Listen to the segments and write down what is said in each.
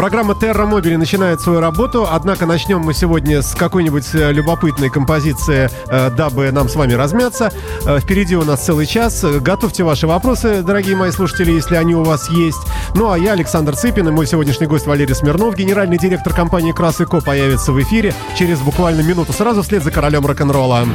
Программа Terra Mobile начинает свою работу, однако начнем мы сегодня с какой-нибудь э, любопытной композиции, э, дабы нам с вами размяться. Э, впереди у нас целый час. Готовьте ваши вопросы, дорогие мои слушатели, если они у вас есть. Ну а я, Александр Цыпин, и мой сегодняшний гость Валерий Смирнов, генеральный директор компании Крас Ко, появится в эфире через буквально минуту, сразу вслед за королем рок-н-ролла.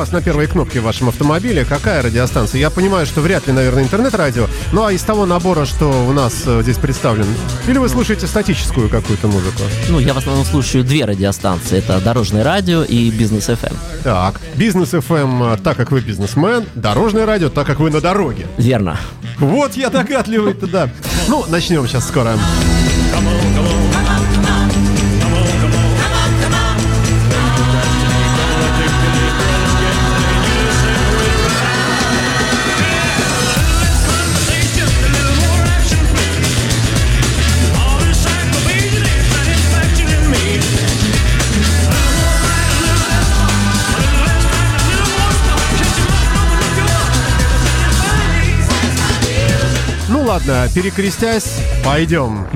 Вас на первой кнопке в вашем автомобиле? Какая радиостанция? Я понимаю, что вряд ли, наверное, интернет-радио. Ну а из того набора, что у нас э, здесь представлен, или вы слушаете статическую какую-то музыку? Ну, я в основном слушаю две радиостанции. Это Дорожное радио и Бизнес ФМ. Эм. Так, Бизнес ФМ, эм, так как вы бизнесмен, Дорожное радио, так как вы на дороге. Верно. Вот я догадливый-то, да. Ну, начнем сейчас скоро. Come on, come on. Ладно, перекрестясь, пойдем.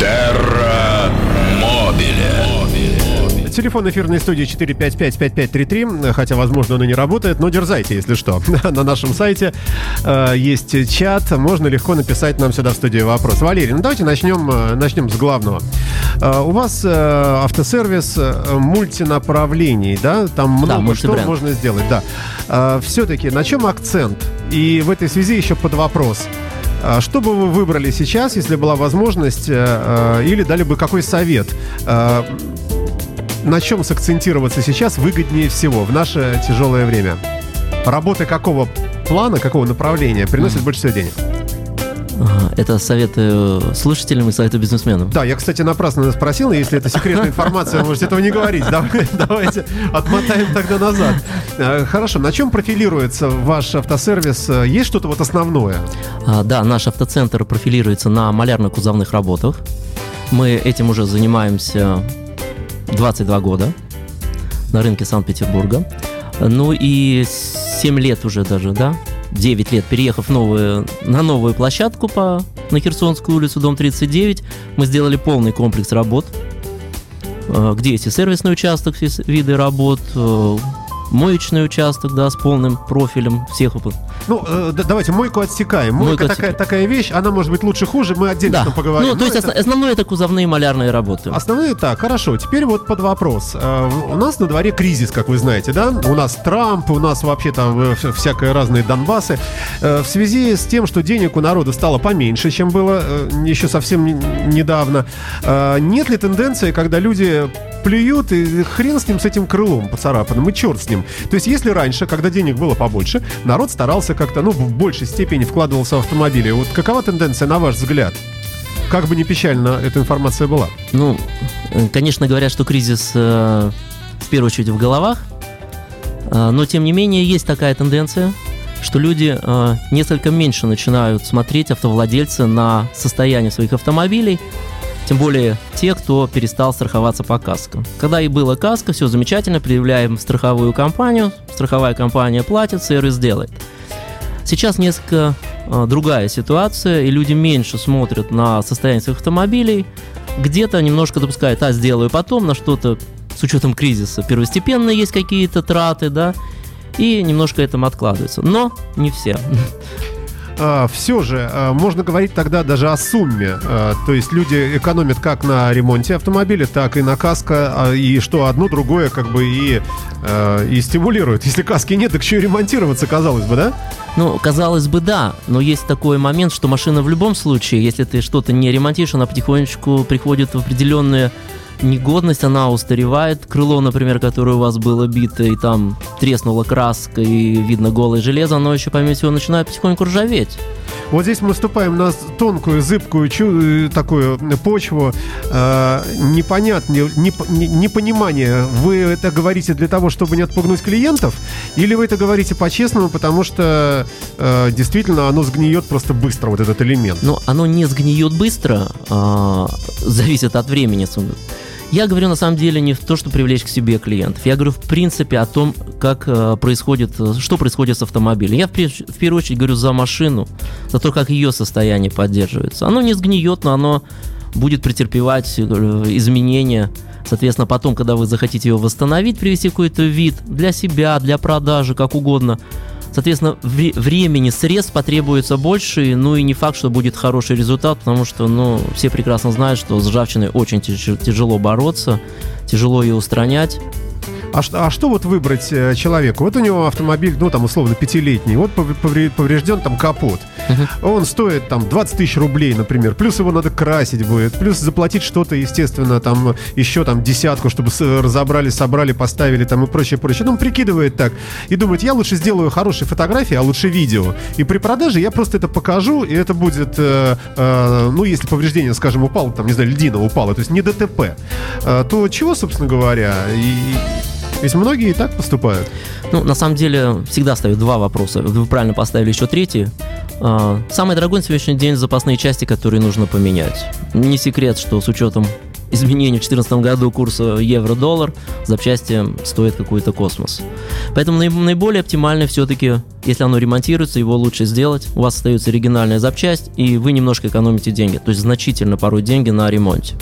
Терра Мобиле. Телефон эфирной студии 455-5533, хотя, возможно, он и не работает, но дерзайте, если что. На нашем сайте э, есть чат, можно легко написать нам сюда в студию вопрос. Валерий, ну давайте начнем, э, начнем с главного. Э, у вас э, автосервис э, мультинаправлений, да? Там много да, что можно сделать, да. Э, все-таки на чем акцент? И в этой связи еще под вопрос – что бы вы выбрали сейчас, если была возможность, э, э, или дали бы какой совет? Э, на чем сакцентироваться сейчас выгоднее всего в наше тяжелое время? Работа какого плана, какого направления приносит больше всего денег? Это советы слушателям и советы бизнесменам. Да, я, кстати, напрасно спросил, если это секретная информация, можете этого не говорить. Давайте отмотаем тогда назад. Э, хорошо, на чем профилируется ваш автосервис? Есть что-то вот основное? А, да, наш автоцентр профилируется на малярно-кузовных работах. Мы этим уже занимаемся 22 года на рынке Санкт-Петербурга. Ну и 7 лет уже даже, да, 9 лет, переехав новую, на новую площадку по, на Херсонскую улицу, дом 39, мы сделали полный комплекс работ, э, где есть и сервисный участок, виды работ, э, моечный участок, да, с полным профилем всех ну, э, давайте мойку отсекаем. Мойка Мойку такая, такая вещь, она может быть лучше хуже, мы отдельно да. поговорим. Ну, то есть это... основное это кузовные малярные работы. Основные, так, хорошо. Теперь вот под вопрос. Э, у нас на дворе кризис, как вы знаете, да? У нас Трамп, у нас вообще там э, всякое разные Донбассы. Э, в связи с тем, что денег у народа стало поменьше, чем было э, еще совсем недавно, э, нет ли тенденции, когда люди плюют, и хрен с ним, с этим крылом поцарапанным, и черт с ним. То есть, если раньше, когда денег было побольше, народ старался как-то, ну, в большей степени вкладывался в автомобили, вот какова тенденция, на ваш взгляд? Как бы ни печально эта информация была. Ну, конечно, говорят, что кризис э, в первую очередь в головах, э, но тем не менее есть такая тенденция, что люди э, несколько меньше начинают смотреть автовладельцы на состояние своих автомобилей, тем более те, кто перестал страховаться по каско. Когда и было каско, все замечательно, предъявляем страховую компанию, страховая компания платит, сервис делает. Сейчас несколько э, другая ситуация, и люди меньше смотрят на состояние своих автомобилей, где-то немножко допускает, а, сделаю потом, на что-то с учетом кризиса первостепенно есть какие-то траты, да, и немножко этому откладывается. Но не все. А, все же а, можно говорить тогда даже о сумме. А, то есть люди экономят как на ремонте автомобиля, так и на каско, и что одно другое как бы и, и стимулирует. Если каски нет, так еще и ремонтироваться, казалось бы, да? Ну, казалось бы, да, но есть такой момент, что машина в любом случае, если ты что-то не ремонтируешь, она потихонечку приходит в определенные негодность, она устаревает. Крыло, например, которое у вас было бито, и там треснула краска, и видно голое железо, оно еще, помимо всего, начинает потихоньку ржаветь. Вот здесь мы ступаем на тонкую, зыбкую чу- э, такую почву. Э, непонятное, неп- непонимание. Вы это говорите для того, чтобы не отпугнуть клиентов? Или вы это говорите по-честному, потому что э, действительно оно сгниет просто быстро, вот этот элемент? Ну, оно не сгниет быстро, э, зависит от времени. Я говорю на самом деле не в то, что привлечь к себе клиентов. Я говорю в принципе о том, как э, происходит, что происходит с автомобилем. Я в, первую очередь говорю за машину, за то, как ее состояние поддерживается. Оно не сгниет, но оно будет претерпевать э, изменения. Соответственно, потом, когда вы захотите его восстановить, привести какой-то вид для себя, для продажи, как угодно – Соответственно, времени, средств потребуется больше, ну и не факт, что будет хороший результат, потому что, ну, все прекрасно знают, что с ржавчиной очень тяжело бороться, тяжело ее устранять. А что, а что вот выбрать э, человеку? Вот у него автомобиль, ну там условно пятилетний, вот поврежден там капот. Uh-huh. Он стоит там 20 тысяч рублей, например. Плюс его надо красить будет. Плюс заплатить что-то, естественно, там еще там десятку, чтобы разобрали, собрали, поставили там и прочее, прочее. Ну, он прикидывает так и думает, я лучше сделаю хорошие фотографии, а лучше видео. И при продаже я просто это покажу, и это будет, э, э, ну, если повреждение, скажем, упало, там, не знаю, льдина упала, то есть не ДТП, э, то чего, собственно говоря, и ведь многие и так поступают. Ну, на самом деле, всегда ставят два вопроса. Вы правильно поставили еще третий. А, самый дорогой на сегодняшний день запасные части, которые нужно поменять. Не секрет, что с учетом изменений в 2014 году курса евро-доллар запчасти стоят какой-то космос. Поэтому наиболее оптимально все-таки, если оно ремонтируется, его лучше сделать. У вас остается оригинальная запчасть, и вы немножко экономите деньги. То есть значительно порой деньги на ремонте.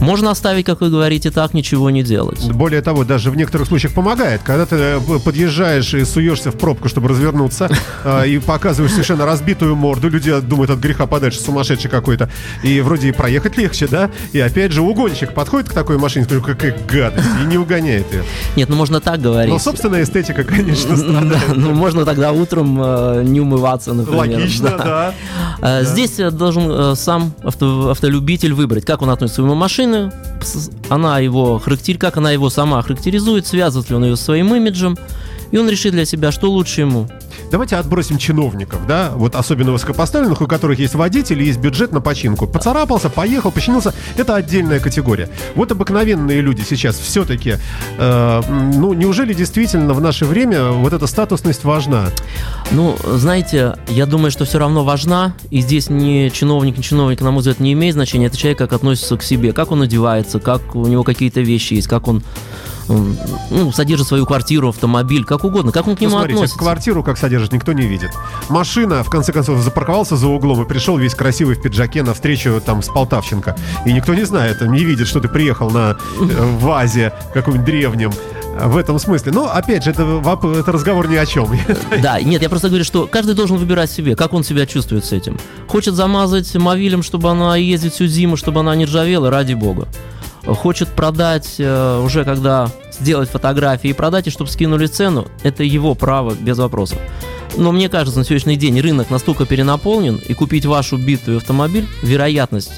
Можно оставить, как вы говорите, так, ничего не делать. Более того, даже в некоторых случаях помогает. Когда ты э, подъезжаешь и суешься в пробку, чтобы развернуться, а, и показываешь совершенно разбитую морду, люди думают от греха подальше, сумасшедший какой-то. И вроде и проехать легче, да? И опять же угонщик подходит к такой машине, какая гадость, и не угоняет ее. Нет, ну можно так говорить. Но собственная эстетика, конечно, Да, ну можно тогда утром э, не умываться, например. Логично, да. Э, здесь должен сам автолюбитель выбрать, как он относится к своему машине, машины, она его характер... как она его сама характеризует, связывает ли он ее своим имиджем, и он решит для себя, что лучше ему. Давайте отбросим чиновников, да, вот особенно высокопоставленных, у которых есть водитель, есть бюджет на починку. Поцарапался, поехал, починился, это отдельная категория. Вот обыкновенные люди сейчас все-таки, э, ну, неужели действительно в наше время вот эта статусность важна? Ну, знаете, я думаю, что все равно важна, и здесь не чиновник, не чиновник, на мой взгляд, не имеет значения, это человек, как относится к себе, как он одевается, как у него какие-то вещи есть, как он ну, содержит свою квартиру, автомобиль, как угодно, как он к нему ну, смотрите, относится. квартиру как содержит, никто не видит. Машина, в конце концов, запарковался за углом и пришел весь красивый в пиджаке на встречу там с Полтавченко. И никто не знает, не видит, что ты приехал на э, вазе каком-нибудь древнем в этом смысле. Но, опять же, это, это разговор ни о чем. Да, нет, я просто говорю, что каждый должен выбирать себе, как он себя чувствует с этим. Хочет замазать мовилем, чтобы она ездит всю зиму, чтобы она не ржавела, ради бога хочет продать э, уже когда сделать фотографии и продать, и чтобы скинули цену, это его право, без вопросов. Но мне кажется, на сегодняшний день рынок настолько перенаполнен, и купить вашу битую автомобиль, вероятность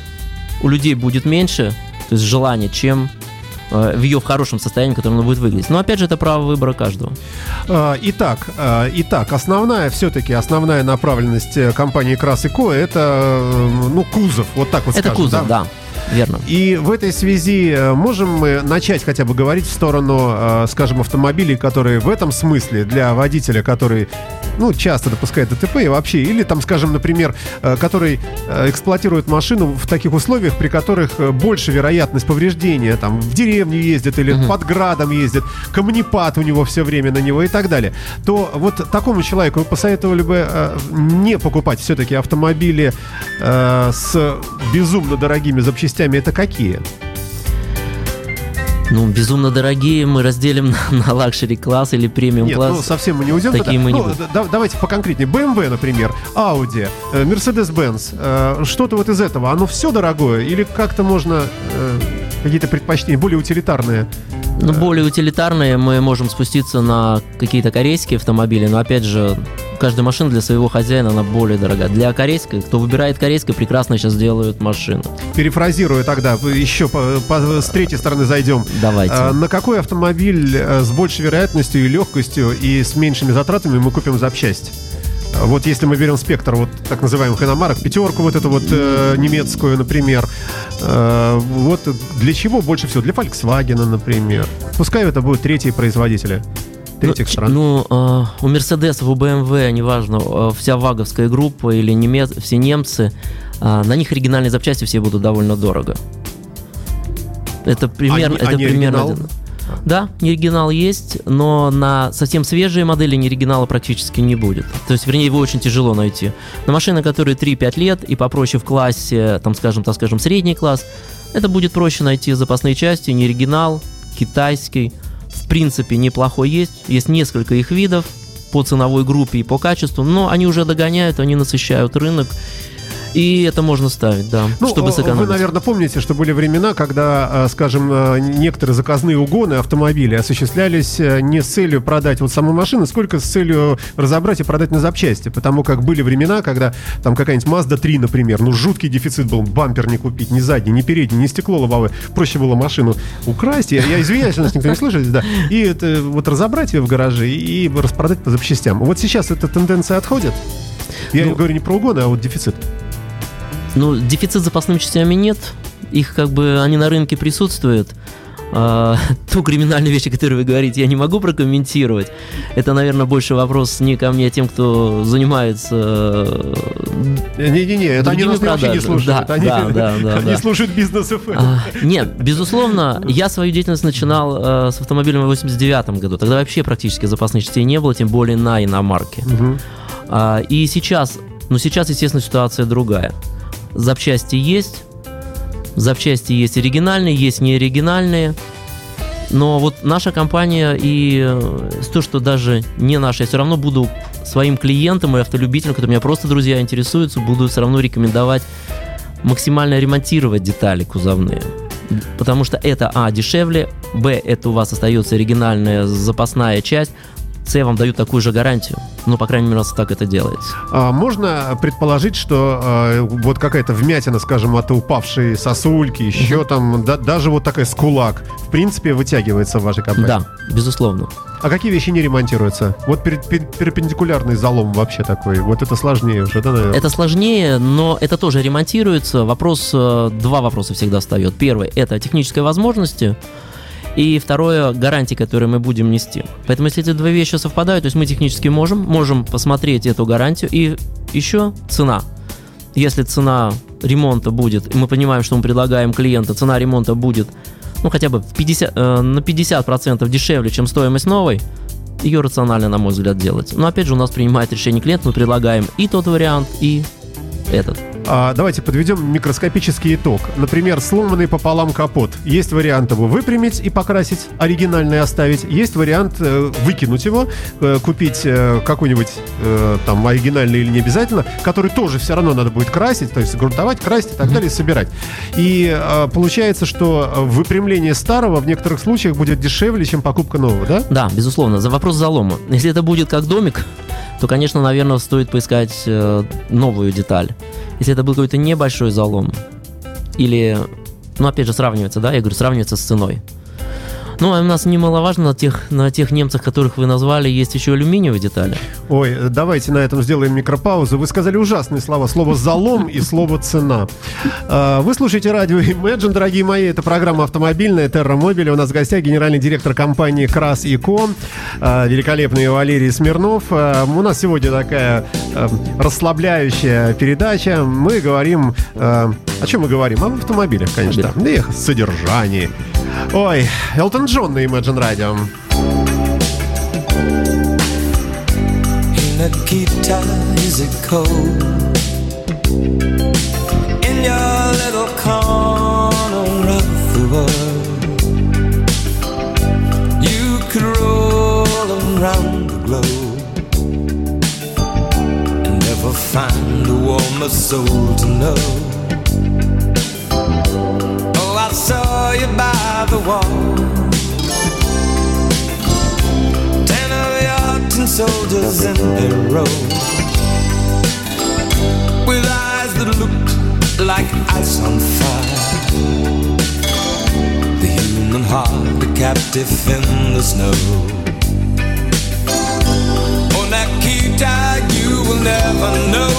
у людей будет меньше, то есть желание, чем э, в ее в хорошем состоянии, которым она будет выглядеть. Но опять же, это право выбора каждого. А, итак, а, итак основная, все-таки основная направленность э, компании Крас.Эко это ну, кузов, вот так вот Это скажем, кузов, да. да. Верно. И в этой связи э, можем мы начать хотя бы говорить в сторону, э, скажем, автомобилей, которые в этом смысле для водителя, который ну, часто допускает ДТП и вообще, или там, скажем, например, э, который эксплуатирует машину в таких условиях, при которых больше вероятность повреждения, там, в деревню ездит или угу. под градом ездит, камнепад у него все время на него и так далее, то вот такому человеку вы посоветовали бы не покупать все-таки автомобили с безумно дорогими запчастями, запчастями это какие? Ну, безумно дорогие мы разделим на, на luxury класс или премиум Нет, ну совсем мы не уйдем. Такие тогда. мы не Ну, будем. да- давайте поконкретнее. BMW, например, Audi, э, Mercedes-Benz. э, Что-то вот из этого. Оно все дорогое? Или как-то можно э, какие-то предпочтения более утилитарные? Ну, более утилитарные мы можем спуститься на какие-то корейские автомобили, но опять же, каждая машина для своего хозяина, она более дорога. Для корейской, кто выбирает корейское, прекрасно сейчас делают машины. Перефразируя тогда, еще по- по- с третьей стороны зайдем. Давайте. А, На какой автомобиль э, с большей вероятностью и легкостью и с меньшими затратами мы купим запчасть? А, Вот если мы берем спектр вот так называемых иномарок, пятерку вот эту вот э, немецкую, например, э, вот для чего больше всего? Для Volkswagen, например. Пускай это будут третьи производители третьих ну, стран. Ну, э, у Мерседесов, у BMW, неважно, э, вся ваговская группа или немец, все немцы, э, на них оригинальные запчасти все будут довольно дорого. Это примерно, Они- это они примерно. Да, не оригинал есть, но на совсем свежие модели не оригинала практически не будет. То есть, вернее, его очень тяжело найти. На машины, которые 3-5 лет и попроще в классе, там, скажем, так скажем, средний класс, это будет проще найти запасные части, не оригинал, китайский. В принципе, неплохой есть. Есть несколько их видов по ценовой группе и по качеству, но они уже догоняют, они насыщают рынок. И это можно ставить, да, Ну, чтобы сэкономить. Вы, наверное, помните, что были времена, когда, э, скажем, э, некоторые заказные угоны автомобилей осуществлялись э, не с целью продать вот саму машину, сколько с целью разобрать и продать на запчасти. Потому как были времена, когда там какая-нибудь Mazda 3, например, ну жуткий дефицит был, бампер не купить, ни задний, ни передний, ни стекло лобовое. Проще было машину украсть. Я, я извиняюсь, что нас никто не слышит, да. И это вот разобрать ее в гараже и распродать по запчастям. Вот сейчас эта тенденция отходит. Я Ну, говорю не про угоны, а вот дефицит. Ну, дефицит запасными частями нет. Их как бы они на рынке присутствуют. А, ту криминальную вещь, о которой вы говорите, я не могу прокомментировать. Это, наверное, больше вопрос не ко мне, а тем, кто занимается... э, Не-не-не, это они нас вообще не слушают. Да, они да, да, да, они да. слушают бизнес ФМ. а, Нет, безусловно, я свою деятельность начинал э, с автомобилем в 89 году. Тогда вообще практически запасных частей не было, тем более на иномарке. А, И сейчас, ну сейчас, естественно, ситуация другая. Запчасти есть, запчасти есть оригинальные, есть неоригинальные. Но вот наша компания и э, то, что даже не наша, я все равно буду своим клиентам и автолюбителям, которые меня просто друзья интересуются, буду все равно рекомендовать максимально ремонтировать детали кузовные. Потому что это, а, дешевле, б, это у вас остается оригинальная запасная часть, я вам даю такую же гарантию. Ну, по крайней мере, у нас так это делается. А можно предположить, что э, вот какая-то вмятина, скажем, от упавшей сосульки, еще там, да- даже вот такая скулак, в принципе, вытягивается в вашей компании? Да, безусловно. А какие вещи не ремонтируются? Вот пер- пер- перпендикулярный залом вообще такой, вот это сложнее уже, да, наверное? Это сложнее, но это тоже ремонтируется. Вопрос, э, два вопроса всегда встает. Первый – это технические возможности. И второе – гарантии, которые мы будем нести. Поэтому, если эти две вещи совпадают, то есть мы технически можем, можем посмотреть эту гарантию. И еще цена. Если цена ремонта будет, и мы понимаем, что мы предлагаем клиенту, цена ремонта будет ну, хотя бы в 50, э, на 50% дешевле, чем стоимость новой, ее рационально, на мой взгляд, делать. Но опять же, у нас принимает решение клиент, мы предлагаем и тот вариант, и этот. А, давайте подведем микроскопический итог. Например, сломанный пополам капот. Есть вариант его выпрямить и покрасить, оригинальный оставить. Есть вариант э, выкинуть его, э, купить э, какой-нибудь э, там оригинальный или не обязательно, который тоже все равно надо будет красить, то есть грунтовать, красить и так далее, и собирать. И э, получается, что выпрямление старого в некоторых случаях будет дешевле, чем покупка нового, да? Да, безусловно, за вопрос залома. Если это будет как домик, то, конечно, наверное, стоит поискать новую деталь. Если это был какой-то небольшой залом, или, ну, опять же, сравнивается, да, я говорю, сравнивается с ценой. Ну, а у нас немаловажно на тех, на тех немцах, которых вы назвали, есть еще алюминиевые детали. Ой, давайте на этом сделаем микропаузу. Вы сказали ужасные слова. Слово «залом» и слово «цена». А, Вы слушаете радио Imagine, дорогие мои. Это программа автомобильная Terra Mobile. У нас в гостях генеральный директор компании Крас и Ко, а, великолепный Валерий Смирнов. А, У нас сегодня такая расслабляющая передача. Мы говорим... О чем мы говорим? Об автомобилях, конечно. И их содержании. Ой, Элтон Джон на Imagine Radio. In the is it cold In your little corner of the world You could roll around the globe And never find a warmer soul to know saw you by the wall. Ten of your soldiers in a row. With eyes that looked like ice on fire. The human heart, a captive in the snow. Oh, Nikita, you will never know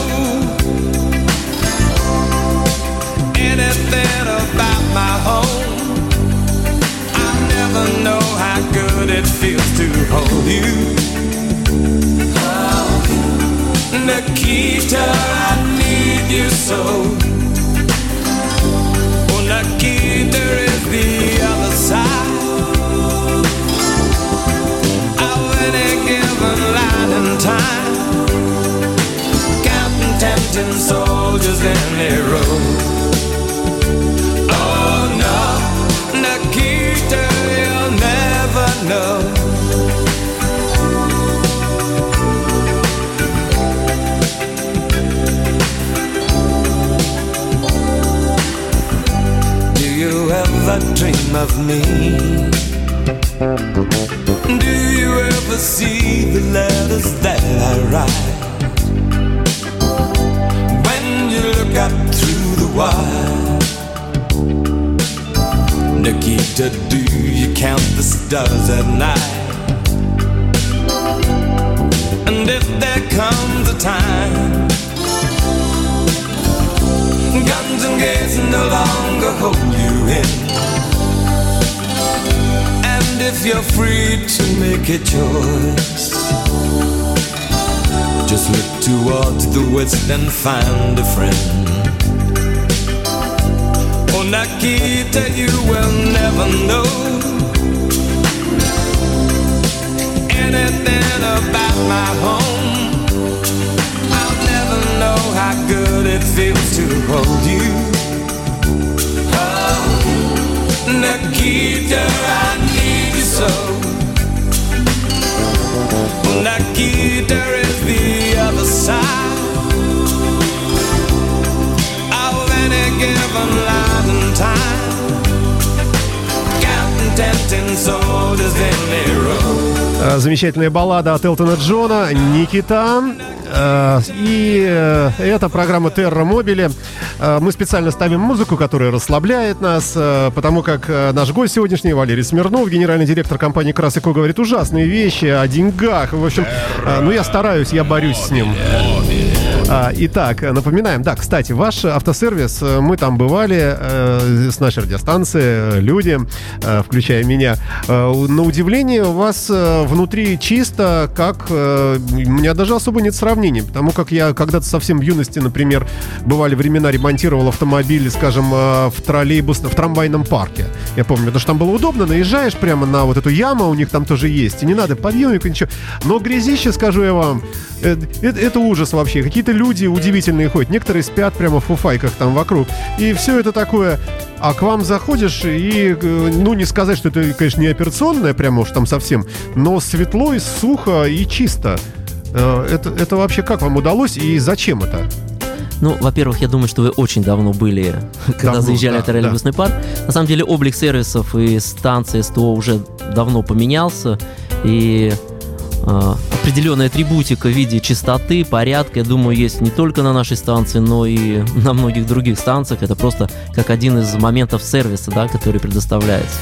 anything about my home. I never know how good it feels to hold you. Oh, Nikita, I need you so. Oh, Nikita is the other side of any given line and time. Counting tempting soldiers in a row. Me? Do you ever see the letters that I write? When you look up through the wire, Nikita, do you count the stars at night? Make a choice, just look towards the west and find a friend. Oh, Nikita, you will never know anything about my home. I'll never know how good it feels to hold you. Oh, Nikita, I need you so. Э, Замечательная баллада от Элтона Джона «Никита». Э, И э, это программа Терра Мобили. Э, Мы специально ставим музыку, которая расслабляет нас, э, потому как э, наш гость сегодняшний, Валерий Смирнов, генеральный директор компании «Красико», говорит ужасные вещи о деньгах. В общем, ну я стараюсь, я борюсь с ним. А, Итак, напоминаем, да, кстати, ваш автосервис, э, мы там бывали э, с нашей радиостанции, э, люди, э, включая меня. Э, на удивление, у вас э, внутри чисто, как... у меня даже особо нет сравнений, потому как я когда-то совсем в юности, например, бывали времена, ремонтировал автомобиль, скажем, в троллейбус, в трамвайном парке. Я помню, потому что там было удобно, наезжаешь прямо на вот эту яму, у них там тоже есть, и не надо подъемника, ничего. Но грязище, скажу я вам, это, это ужас вообще. Какие-то люди удивительные ходят. Некоторые спят прямо в фуфайках там вокруг. И все это такое... А к вам заходишь и, э, ну, не сказать, что это, конечно, не операционное, прямо уж там совсем, но светло и сухо и чисто. Э, Это, это вообще как вам удалось и зачем это? Ну, во-первых, я думаю, что вы очень давно были, когда Давно, заезжали да, на троллейбусный парк. На самом деле облик сервисов и станции СТО уже давно поменялся. И э, определенная атрибутика в виде чистоты, порядка, я думаю, есть не только на нашей станции, но и на многих других станциях. Это просто как один из моментов сервиса, да, который предоставляется.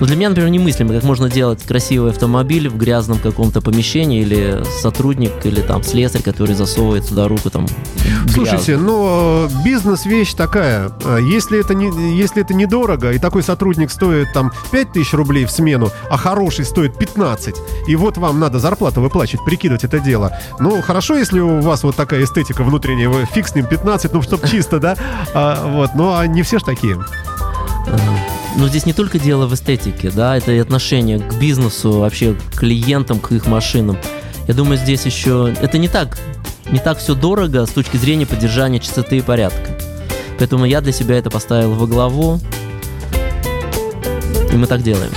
Но для меня, например, немыслимо, как можно делать красивый автомобиль в грязном каком-то помещении или сотрудник, или там слесарь, который засовывает туда руку там. в Слушайте, но э, бизнес вещь такая. Э, Если это, не, если это недорого, и такой сотрудник стоит там 5 тысяч рублей в смену, а хороший стоит 15, и вот вам надо зарплату выплачивать, прикидывать это дело. Ну, хорошо, если у вас вот такая эстетика внутренняя, вы фиг с ним 15, ну, чтоб чисто, да? А, вот, но а не все ж такие. Но здесь не только дело в эстетике, да, это и отношение к бизнесу, вообще к клиентам, к их машинам. Я думаю, здесь еще это не так, не так все дорого с точки зрения поддержания чистоты и порядка. Поэтому я для себя это поставил во главу, и мы так делаем.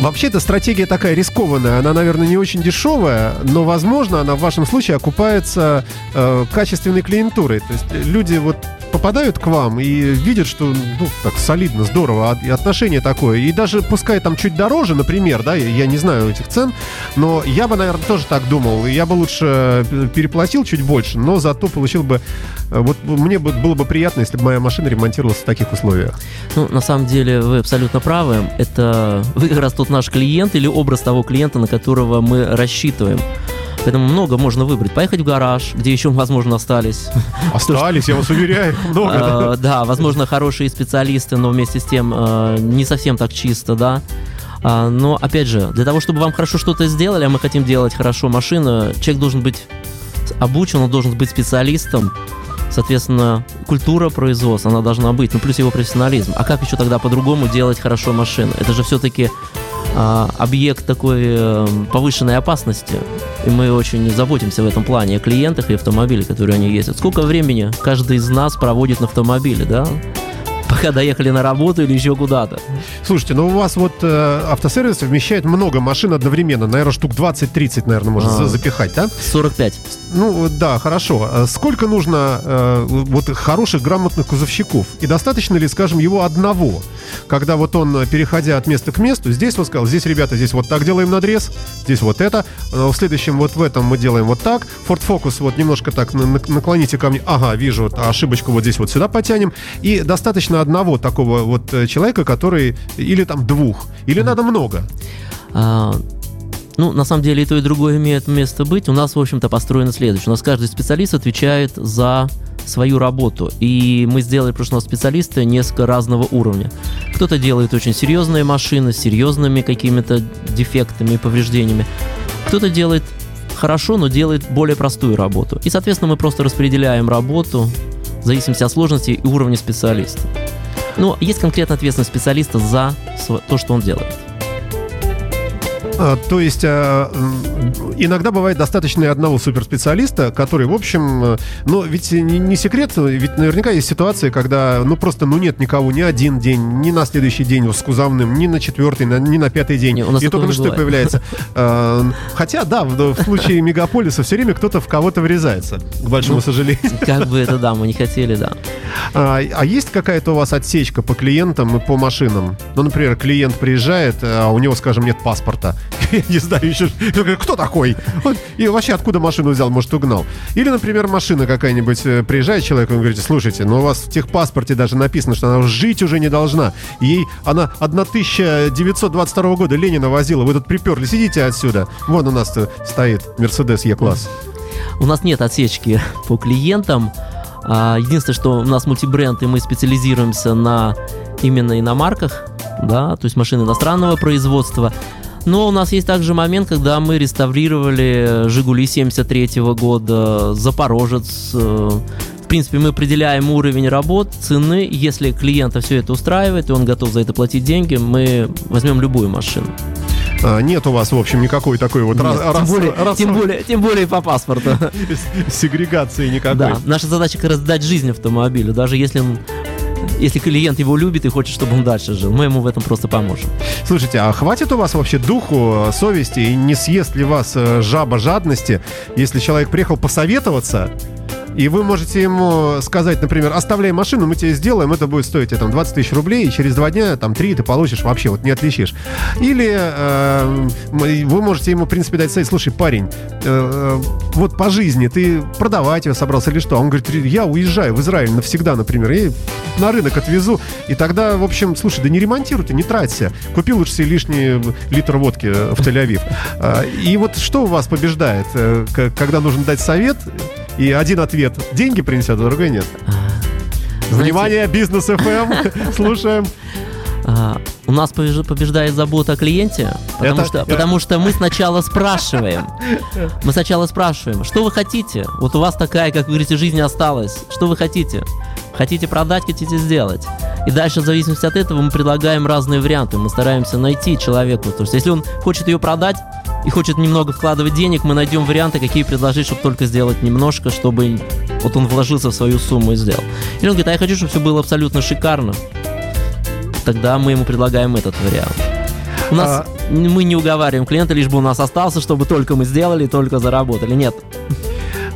Вообще, эта стратегия такая рискованная. Она, наверное, не очень дешевая, но, возможно, она в вашем случае окупается э, качественной клиентурой. То есть люди вот попадают к вам и видят, что ну, так солидно, здорово, а- и отношение такое. И даже пускай там чуть дороже, например, да, я не знаю этих цен, но я бы, наверное, тоже так думал. Я бы лучше э, переплатил чуть больше, но зато получил бы... э, Вот мне бы, было бы приятно, если бы моя машина ремонтировалась в таких условиях. Ну, на самом деле, вы абсолютно правы. Это вы как раз тот наш клиент или образ того клиента, на которого мы рассчитываем. Поэтому много можно выбрать. Поехать в гараж, где еще, возможно, остались. Остались, я вас уверяю, много. да. Э, Да, возможно, хорошие специалисты, но вместе с тем э, не совсем так чисто, да. А, Но, опять же, для того, чтобы вам хорошо что-то сделали, а мы хотим делать хорошо машину, человек должен быть обучен, он должен быть специалистом. Соответственно, культура производства, она должна быть, ну плюс его профессионализм. А как еще тогда по-другому делать хорошо машину? Это же все-таки объект такой э, повышенной опасности. И мы очень заботимся в этом плане о клиентах и автомобиле, которые они ездят. Сколько времени каждый из нас проводит на автомобиле, да? Пока доехали на работу или еще куда-то. Слушайте, ну у вас вот э, автосервис вмещает много машин одновременно. Наверное, штук 20-30, наверное, можно А. за- запихать, да? 45. Ну, да, хорошо. А Сколько нужно э, вот хороших, грамотных кузовщиков? И достаточно ли, скажем, его одного? Когда вот он, переходя от места к месту, здесь вот сказал, здесь, ребята, здесь вот так делаем надрез, здесь вот это, э, в следующем вот в этом мы делаем вот так, Ford Focus вот немножко так на- на- наклоните ко мне, ага, вижу, вот ошибочку вот здесь вот сюда потянем, и достаточно одного такого вот э, человека, который, или там двух, или надо много? А, ну, на самом деле и то, и другое имеет место быть. У нас, в общем-то, построено следующее. У нас каждый специалист отвечает за свою работу. И мы сделали нас специалисты несколько разного уровня. Кто-то делает очень серьезные машины с серьезными какими-то дефектами и повреждениями. Кто-то делает хорошо, но делает более простую работу. И, соответственно, мы просто распределяем работу в зависимости от сложности и уровня специалиста. Но есть конкретная ответственность специалиста за то, что он делает. А, То есть а, иногда бывает достаточно и одного суперспециалиста, который, в общем, э, ну, ведь не, не секрет, ведь наверняка есть ситуации, когда, ну, просто, ну, нет никого ни один день, ни на следующий день с кузовным, ни на четвертый, ни на пятый день. Не, у нас и только на бывает. появляется. А, Хотя, да, в, в случае мегаполиса все время кто-то в кого-то врезается, к большому Ну, сожалению. Как бы это, да, мы не хотели, да. А, а есть какая-то у вас отсечка по клиентам и по машинам? Ну, например, клиент приезжает, а у него, скажем, нет паспорта. Я не знаю еще, кто такой? Он- И вообще откуда машину взял, может, угнал? Или, например, машина какая-нибудь, э, приезжает человек, он говорит, слушайте, ну у вас в техпаспорте даже написано, что она жить уже не должна. Ей она 1922 года Ленина возила, вы тут приперли, сидите отсюда. Вон у нас стоит Мерседес Е-класс. У нас нет отсечки по клиентам. А, Единственное, что у нас мультибренд, и мы специализируемся на именно иномарках, да, то есть машины иностранного производства. Но у нас есть также момент, когда мы реставрировали «Жигули» 73 года, «Запорожец». э, В принципе, мы определяем уровень работ, цены. Если клиента все это устраивает, и он готов за это платить деньги, мы возьмем любую машину. А, Нет у вас, в общем, никакой такой вот Нет, рас- тем, рас- более, рас- тем, более, тем более по паспорту. сегрегации никакой. Да, наша задача как раз дать жизнь автомобилю, даже если он если клиент его любит и хочет, чтобы он дальше жил, мы ему в этом просто поможем. Слушайте, а хватит у вас вообще духу, э, совести, и не съест ли вас э, жаба жадности, если человек приехал посоветоваться, и вы можете ему сказать, например, оставляй машину, мы тебе сделаем, это будет стоить тебе, там 20 тысяч рублей, и через два дня там 3 ты получишь вообще, вот не отличишь. Или э, вы можете ему, в принципе, дать совет, слушай, парень, э, э, вот по жизни ты продавать его собрался или что? А Он говорит, я уезжаю в Израиль навсегда, например, и на рынок отвезу. И тогда, в общем, слушай, да не ремонтируй ты, не траться. Купи лучше себе лишний литр водки э, в Тель-Авив. А, И вот что у вас побеждает, э, когда нужно дать совет, и один ответ деньги принесет, а другой нет? Знаете, Внимание, бизнес FM, слушаем. а, у нас побеж- побеждает забота о клиенте, потому, Это- что, это- потому что мы сначала спрашиваем. Мы сначала спрашиваем, что вы хотите? Вот у вас такая, как вы говорите, жизнь осталась. Что вы хотите? Хотите продать, хотите сделать? И дальше, в зависимости от этого, мы предлагаем разные варианты. Мы стараемся найти человеку. То есть, если он хочет ее продать и хочет немного вкладывать денег, мы найдем варианты, какие предложить, чтобы только сделать немножко, чтобы вот он вложился в свою сумму и сделал. Или он говорит, а я хочу, чтобы все было абсолютно шикарно. Тогда мы ему предлагаем этот вариант. У нас мы не уговариваем клиента, лишь бы у нас остался, чтобы только мы сделали, только заработали. Нет.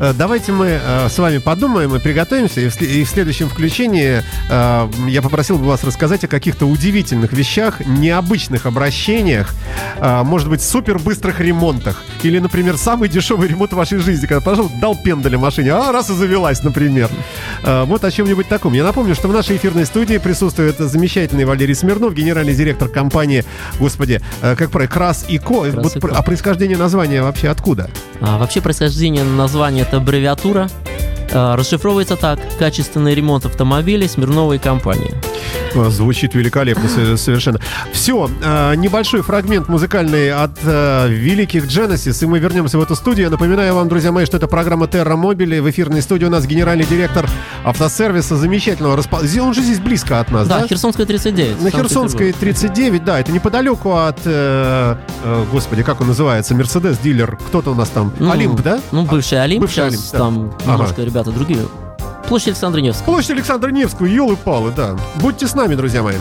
Э, Давайте мы э, с вами подумаем и приготовимся. И в, следующем включении э, я попросил бы вас рассказать о каких-то удивительных вещах, необычных обращениях, может быть, супер быстрых ремонтах. Или, например, самый дешевый ремонт в вашей жизни, когда, пожалуйста, дал пендаля машине, а раз и завелась, например. Вот о чем-нибудь таком. Я напомню, что в нашей эфирной студии присутствует замечательный Валерий Смирнов, генеральный директор компании, господи, как правильно, Крас и Ко. Крас Вот и Ко. А происхождение названия вообще откуда? А, вообще происхождение названия это аббревиатура. А, расшифровывается так. Качественный ремонт автомобилей Смирновой компании. А, Звучит великолепно со- совершенно. Все, небольшой фрагмент музыкальный от э, великих Genesis, и мы вернемся в эту студию. Я напоминаю вам, друзья мои, что это программа Terra Mobile. В эфирной студии у нас генеральный директор автосервиса замечательного. Зи- Он же здесь близко от нас, да? Да, Херсонская 39. На. Херсонской 39, да, это неподалеку от, э, э, господи, как он называется, Мерседес дилер, кто-то у нас там, Ну, Олимп, да? Ну, бывший Олимп, бывший сейчас Олимп, да. там Ага. немножко ребята другие. Площадь Александра Невского. Площадь Александра Невского, елы-палы, да. Будьте с нами, друзья мои.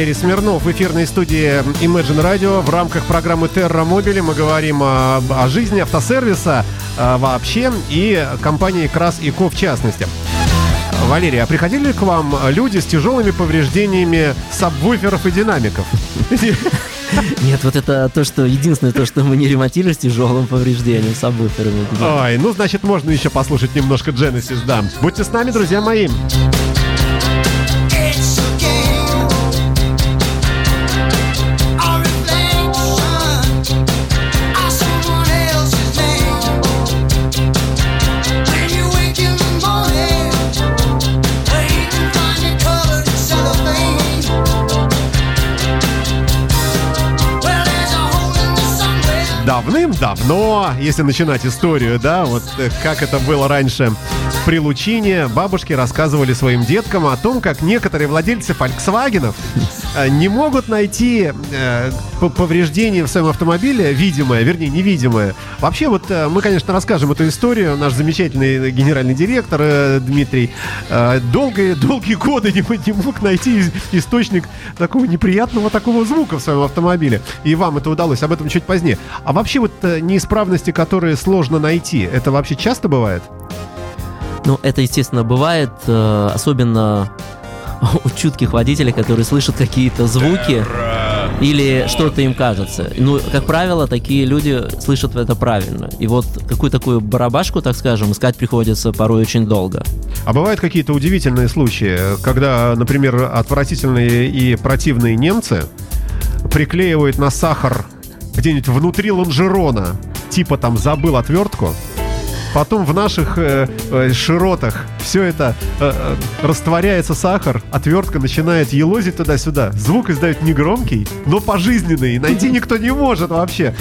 Валерий Смирнов в эфирной студии Imagine Radio. В рамках программы Terra Mobile мы говорим о, о жизни автосервиса а, вообще и компании Крас и Ко в частности. Валерий, а приходили к вам люди с тяжелыми повреждениями сабвуферов и динамиков? Нет, вот это то, что единственное то, что мы не ремонтировали с тяжелым повреждением сабвуферами. Ой, ну значит можно еще послушать немножко Genesis, да. Будьте с нами, друзья мои. Давным-давно, если начинать историю, да, вот э, как это было раньше при Лучине, бабушки рассказывали своим деткам о том, как некоторые владельцы Volkswagen э, не могут найти э, повреждение в своем автомобиле, видимое, вернее, невидимое. Вообще, вот э, мы, конечно, расскажем эту историю. Наш замечательный генеральный директор э, Дмитрий э, долгие, долгие годы не, не мог найти источник такого неприятного такого звука в своем автомобиле. И вам это удалось, об этом чуть позднее. А вообще вот э, неисправности, которые сложно найти, это вообще часто бывает? Ну, это, естественно, бывает, э, особенно у чутких водителей, которые слышат какие-то звуки или что-то им кажется. Ну, как правило, такие люди слышат это правильно. И вот какую такую барабашку, так скажем, искать приходится порой очень долго. А бывают какие-то удивительные случаи, когда, например, отвратительные и противные немцы приклеивают на сахар где-нибудь внутри лонжерона, типа там забыл отвертку, потом в наших э, э, широтах все это э, э, растворяется сахар, отвертка начинает елозить туда-сюда. Звук издает негромкий, но пожизненный. Найти никто не может вообще.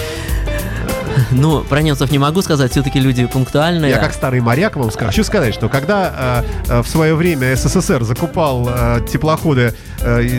Ну, про немцев не могу сказать, все-таки люди пунктуальные. Я как старый моряк вам скажу, хочу сказать, что когда э, э, в свое время СССР закупал э, теплоходы,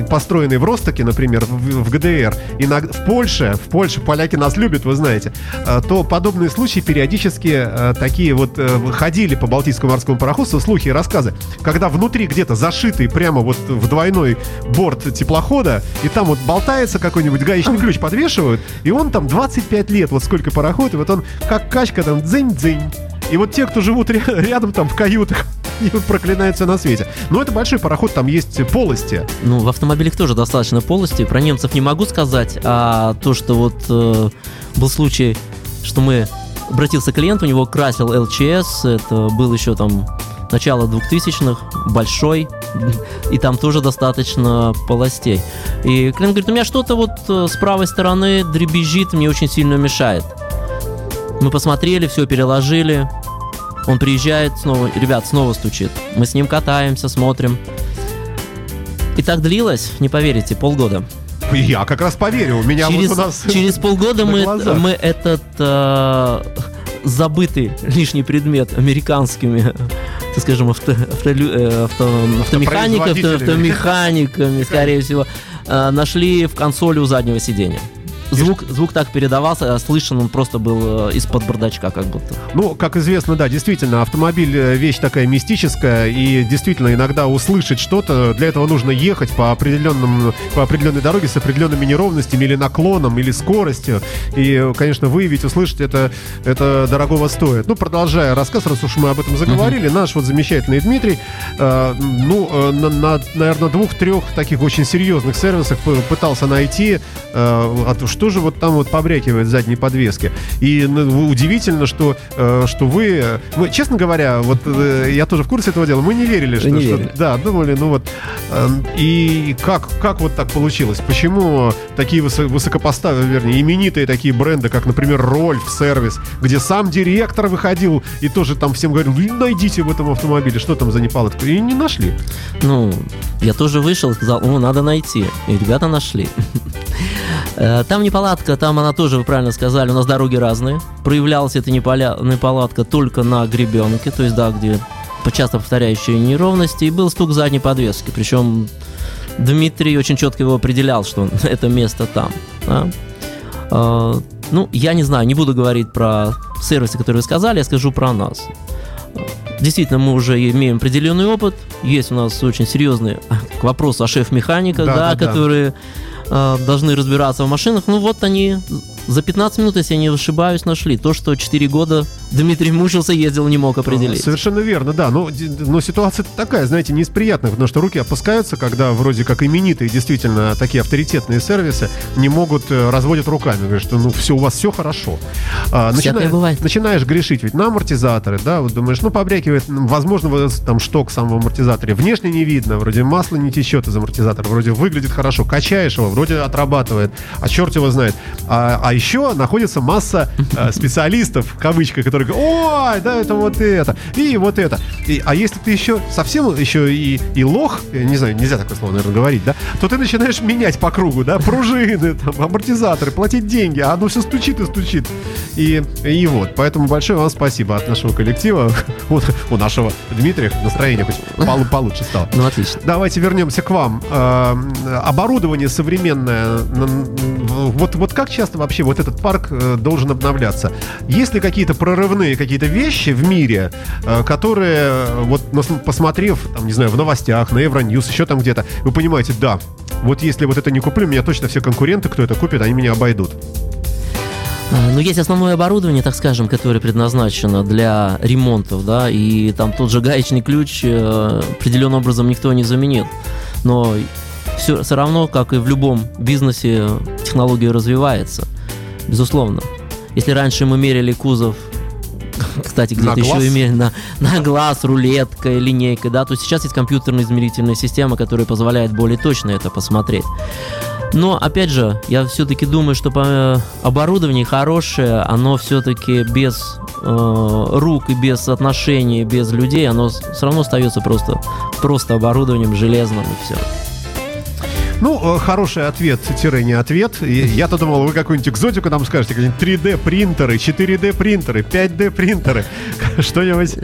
построенные в Ростоке, например, в, в ГДР, и на- в Польше, в Польше поляки нас любят, вы знаете, э, то подобные случаи периодически э, такие вот э, ходили по Балтийскому морскому пароходству слухи и рассказы, когда внутри где-то зашитый прямо вот в двойной борт теплохода, и там вот болтается какой-нибудь гаечный ключ, подвешивают, и он там 25 лет, вот сколько пароход, и вот он как качка там дзынь-дзынь. И вот те, кто живут ря- рядом там в каютах, и вот проклинают все на свете. Но это большой пароход, там есть полости. Ну, в автомобилях тоже достаточно полости. Про немцев не могу сказать, а то, что вот э, был случай, что мы обратился клиент, у него красил ЛЧС, это был еще там начало 2000-х, большой, и там тоже достаточно полостей. И клиент говорит, у меня что-то вот э, с правой стороны дребезжит, мне очень сильно мешает. Мы посмотрели, все переложили. Он приезжает снова, ребят, снова стучит. Мы с ним катаемся, смотрим. И так длилось, не поверите, полгода. Я как раз поверю, у меня через, вот у нас... через полгода мы, глазах. мы этот э, забытый лишний предмет американскими, так скажем, авто, автолю- э, авто- авто- Автопроизводителями. автомеханиками, скорее всего, э, нашли в консоли у заднего сидения. Звук, звук так передавался, а слышен он просто был э, из-под бардачка, как будто. Ну, как известно, да, действительно, автомобиль э, вещь такая мистическая, и действительно иногда услышать что-то, для этого нужно ехать по определенным, по определенной дороге с определенными неровностями или наклоном, или скоростью, и, конечно, выявить, услышать это, это дорогого стоит. Ну, продолжая рассказ, раз уж мы об этом заговорили, наш вот замечательный Дмитрий, э, ну, э, на, на, наверное, двух-трех таких очень серьезных сервисах пытался найти, э, а то что же вот там вот побрякивает задней подвеске. И ну, удивительно, что, э, что вы, э, мы, честно говоря, вот э, я тоже в курсе этого дела, мы не верили, что, не что- верили. да, думали, ну вот, э, и как, как вот так получилось? Почему такие высо- высокопоставленные, вернее, именитые такие бренды, как, например, Рольф сервис, где сам директор выходил и тоже там всем говорил, «Ну, найдите в этом автомобиле, что там за неполадка, и не нашли. Ну, я тоже вышел сказал, ну, надо найти. И ребята нашли. Э, Там неполадка, там она тоже, вы правильно сказали, у нас дороги разные. Проявлялась эта неполадка только на гребенке, то есть, да, где часто повторяющие неровности, и был стук задней подвески. Причем Дмитрий очень четко его определял, что это место там. да. Э, Ну, я не знаю, не буду говорить про сервисы, которые вы сказали, я скажу про нас. Действительно, мы уже имеем определенный опыт. Есть у нас очень серьезные к вопросу о шеф-механиках, Да, да, да, да. Э, должны разбираться в машинах. Ну вот они за 15 минут, если я не ошибаюсь, нашли. То, что 4 года Дмитрий мучился, ездил, не мог определить. Совершенно верно, да. Но, ди- но ситуация такая, знаете, не из приятных, потому что руки опускаются, когда вроде как именитые, действительно, такие авторитетные сервисы не могут, э, разводят руками. Говорят, что ну все, у вас все хорошо. А, Всякое бывает. начинаешь грешить ведь на амортизаторы, да, вот думаешь, ну побрякивает, возможно, вот там шток сам в амортизаторе. Внешне не видно, вроде масло не течет из амортизатора, вроде выглядит хорошо, качаешь его, вроде отрабатывает, а черт его знает. А, а еще находится масса э, специалистов, в кавычках, которые говорят, ой, да, это вот это, и вот это. И- а если ты еще совсем еще и, и лох, я не знаю, нельзя такое слово, наверное, говорить, да, то ты начинаешь менять по кругу, да, пружины, там, амортизаторы, платить деньги, а оно все стучит и стучит. И, и вот, поэтому большое вам спасибо от нашего коллектива, у, у нашего Дмитрия настроение хоть полу- получше стало. Ну, отлично. Давайте вернемся к вам. Э, Оборудование современное. Вот, вот как часто вообще вот этот парк э, должен обновляться? Есть ли какие-то прорывные какие-то вещи в мире, э, которые, э, вот посмотрев, там, не знаю, в новостях, на Евроньюз, еще там где-то, вы понимаете, да, вот если вот это не куплю, меня точно все конкуренты, кто это купит, они меня обойдут. А, Ну, есть основное оборудование, так скажем, которое предназначено для ремонтов, да, и там тот же гаечный ключ э, определенным образом никто не заменит. Но все, все равно, как и в любом бизнесе, технология развивается, безусловно. Если раньше мы мерили кузов, кстати, где-то глаз? еще имели на, на глаз, рулеткой, линейкой, да, то сейчас есть компьютерная измерительная система, которая позволяет более точно это посмотреть. Но, опять же, я все-таки думаю, что по- оборудование хорошее, оно все-таки без э, рук и без отношений, без людей, оно все равно остается просто, просто оборудованием железным и все. Ну, э, хороший ответ, тире не ответ. Я-то думал, вы какую-нибудь экзотику нам скажете, какие-нибудь 3D принтеры, 4D принтеры, 5D принтеры, что-нибудь.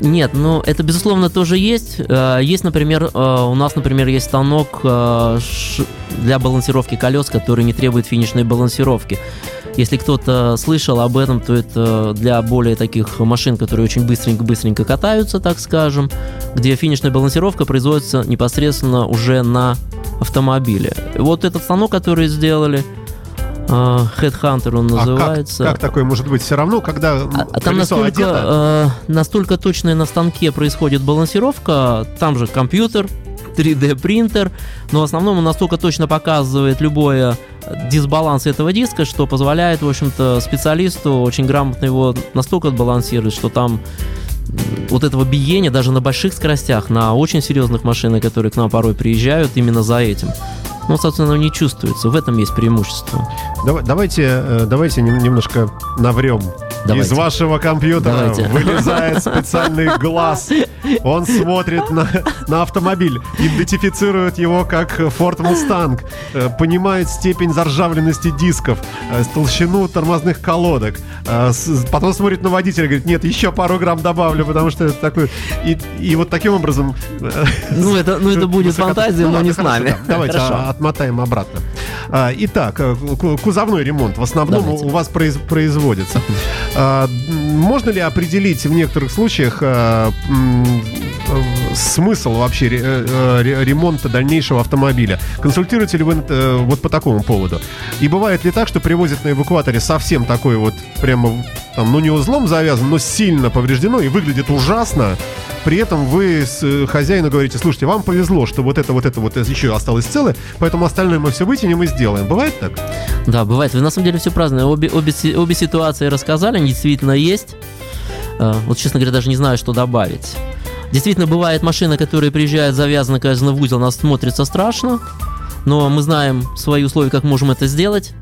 Нет, ну это безусловно тоже есть. Э, Есть, например, э, у нас, например, есть станок э, для балансировки колес, который не требует финишной балансировки. Если кто-то слышал об этом, то это для более таких машин, которые очень быстренько-быстренько катаются, так скажем, где финишная балансировка производится непосредственно уже на автомобиле. Вот этот станок, который сделали, э, Headhunter он А как, называется. как такое может быть все равно, когда А, а там настолько, одето? э, настолько точная на станке происходит балансировка, там же компьютер, 3D принтер, но в основном он настолько точно показывает любой дисбаланс этого диска, что позволяет, в общем-то, специалисту очень грамотно его настолько отбалансировать, что там вот этого биения даже на больших скоростях, на очень серьезных машинах, которые к нам порой приезжают именно за этим. Ну, собственно, не чувствуется. В этом есть преимущество. Давай- давайте, э, давайте нем- немножко наврем. Давайте. Из вашего компьютера Давайте. вылезает специальный глаз. Он смотрит на, на автомобиль, идентифицирует его как Ford Mustang, э, понимает степень заржавленности дисков, э, толщину тормозных колодок. Потом смотрит на водителя и говорит, нет, еще пару грамм добавлю, потому что это такой... И, и вот таким образом... Ну, это, ну, это будет фантазия, но не с нами. да. Давайте Хорошо. а, отмотаем обратно. А, Итак, э, ку- кузовной ремонт в основном Давайте. у вас произ- производится. А, Можно ли определить в некоторых случаях а, смысл вообще э, ре- ремонта дальнейшего автомобиля? Консультируете ли вы э, вот по такому поводу? И бывает ли так, что привозят на эвакуаторе совсем такой вот прямо там, ну не узлом завязан, но сильно повреждено и выглядит ужасно. При этом вы с э, хозяину говорите, слушайте, вам повезло, что вот это, вот это вот еще осталось целое, поэтому остальное мы все вытянем и сделаем. Бывает так? Да, бывает. Вы на самом деле все праздные. Обе, обе, обе ситуации рассказали, они действительно есть. Э, Вот, честно говоря, даже не знаю, что добавить. Действительно, бывает машина, которая приезжает, завязана, конечно, в узел, она смотрится страшно. Но мы знаем свои условия, как можем это сделать.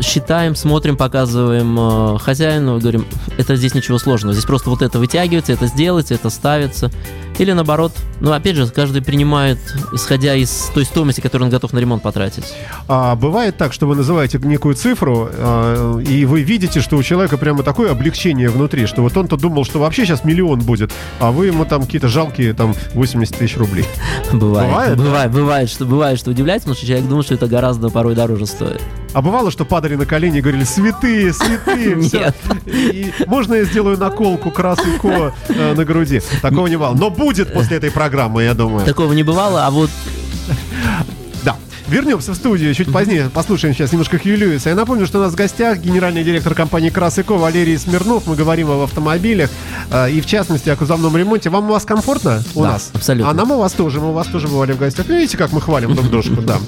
Считаем, смотрим, показываем э, хозяину, говорим, это здесь ничего сложного. Здесь просто вот это вытягивается, это сделается, это ставится. Или наоборот, ну опять же, каждый принимает, исходя из той стоимости, которую он готов на ремонт потратить. А бывает так, что вы называете некую цифру, а, и вы видите, что у человека прямо такое облегчение внутри, что вот он-то думал, что вообще сейчас миллион будет, а вы ему там какие-то жалкие там 80 тысяч рублей. Бывает, Бывает, бывает, бывает, что бывает, что удивляется, потому что человек думает, что это гораздо порой дороже стоит. А бывало, что падали на колени и говорили, святые, святые, все. И можно я сделаю наколку красико э, на груди? Такого не бывало. Но будет после этой программы, я думаю. Такого не бывало, а вот Да. Вернемся в студию чуть позднее. Послушаем сейчас немножко Хью Льюиса. Я напомню, что у нас в гостях генеральный директор компании Красыко Валерий Смирнов. Мы говорим об автомобилях э, и, в частности, о кузовном ремонте. Вам у вас комфортно у Да, нас? абсолютно. А нам у вас тоже. Мы у вас тоже бывали в гостях. Видите, как мы хвалим друг дружку, да.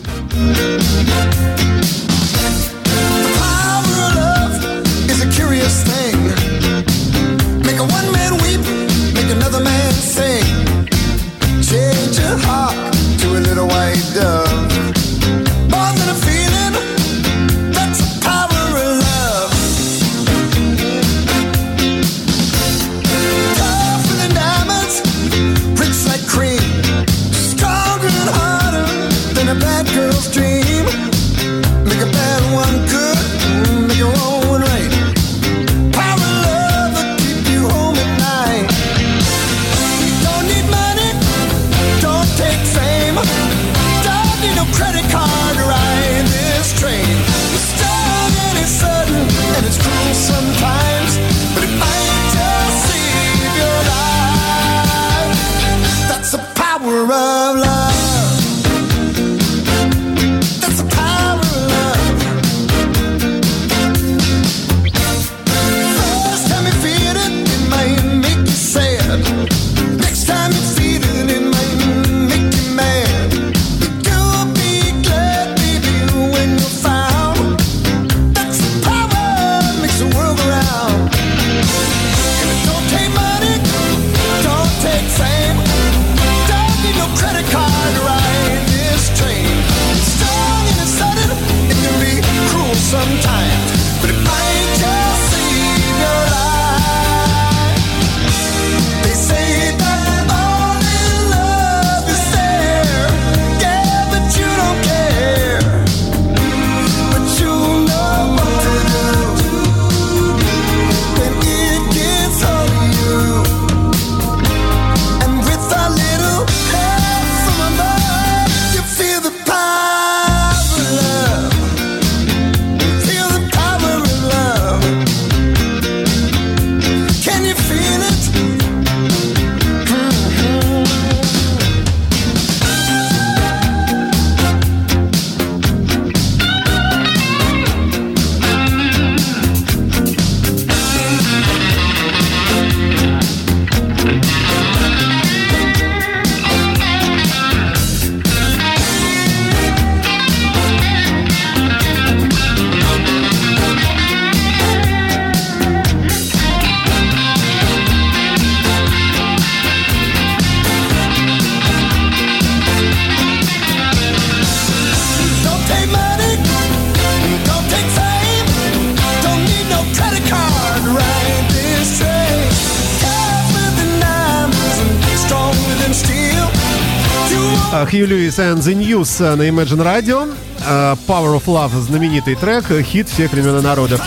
А, Льюис and the News на Imagine Radio. А, Power of Love, знаменитый трек, хит всех времен и народов.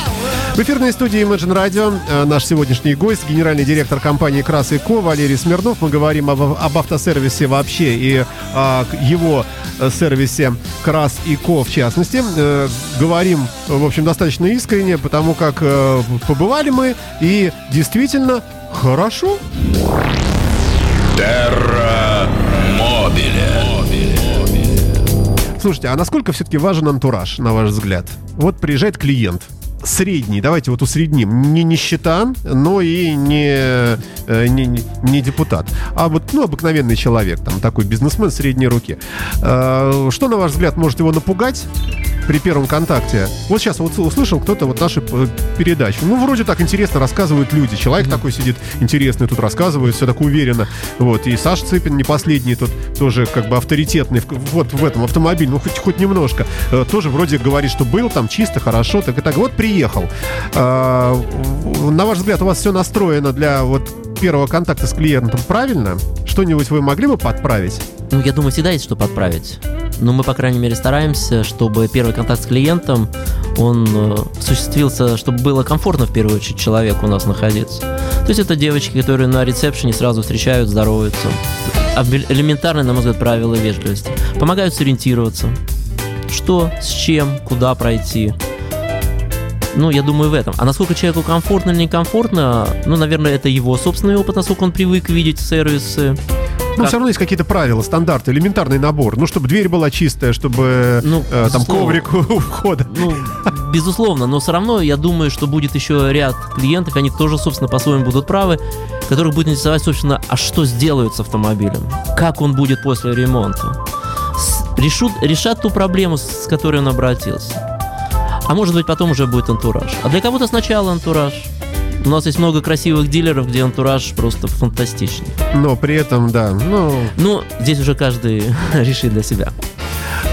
В эфирной студии Imagine Radio а, наш сегодняшний гость, генеральный директор компании «Крас и Ко» Валерий Смирнов. Мы говорим об, об автосервисе вообще и о его сервисе «Крас и Ко» в частности. Э, говорим, в общем, достаточно искренне, потому как э, побывали мы и действительно хорошо. Терра Слушайте, а насколько все-таки важен антураж, на ваш взгляд? Вот приезжает клиент, средний, давайте вот усредним, не нищета, но и не, э, не, не- депутат, а вот ну, обыкновенный человек, там такой бизнесмен средней руки. Э, Что, на ваш взгляд, может его напугать? при первом контакте. Вот сейчас вот услышал кто-то вот нашу э, передачу. Ну, вроде так интересно рассказывают люди. Человек такой сидит интересный, тут рассказывает, все так уверенно. Вот, и Саша Цыпин не последний, тут тоже как бы авторитетный, вот в этом автомобиле, ну, хоть, хоть немножко. Э, Тоже вроде говорит, что был там чисто, хорошо, так и так. Вот приехал. А, в- На ваш взгляд, у вас все настроено для вот первого контакта с клиентом правильно? Что-нибудь вы могли бы подправить? Ну, я думаю, всегда есть что подправить. Но мы, по крайней мере, стараемся, чтобы первый контакт с клиентом, он э, осуществился, чтобы было комфортно, в первую очередь, человеку у нас находиться. То есть это девочки, которые на ресепшене сразу встречают, здороваются. Элементарные, на мой взгляд, правила вежливости. Помогают сориентироваться. Что, с чем, куда пройти. Ну, я думаю, в этом. А насколько человеку комфортно или некомфортно, ну, наверное, это его собственный опыт, насколько он привык видеть сервисы. Ну, Как? все равно есть какие-то правила, стандарты, элементарный набор. Ну, чтобы дверь была чистая, чтобы Ну, э, там безусловно. коврик у входа. Ну, безусловно, но все равно я думаю, что будет еще ряд клиентов, они тоже, собственно, по-своему будут правы, которых будет интересовать, собственно, а что сделают с автомобилем, как он будет после ремонта. Решут, решат ту проблему, с которой он обратился. А может быть, потом уже будет антураж. А для кого-то сначала антураж. У нас есть много красивых дилеров, где антураж просто фантастичный. Но при этом, да, ну, Ну, здесь уже каждый решит для себя.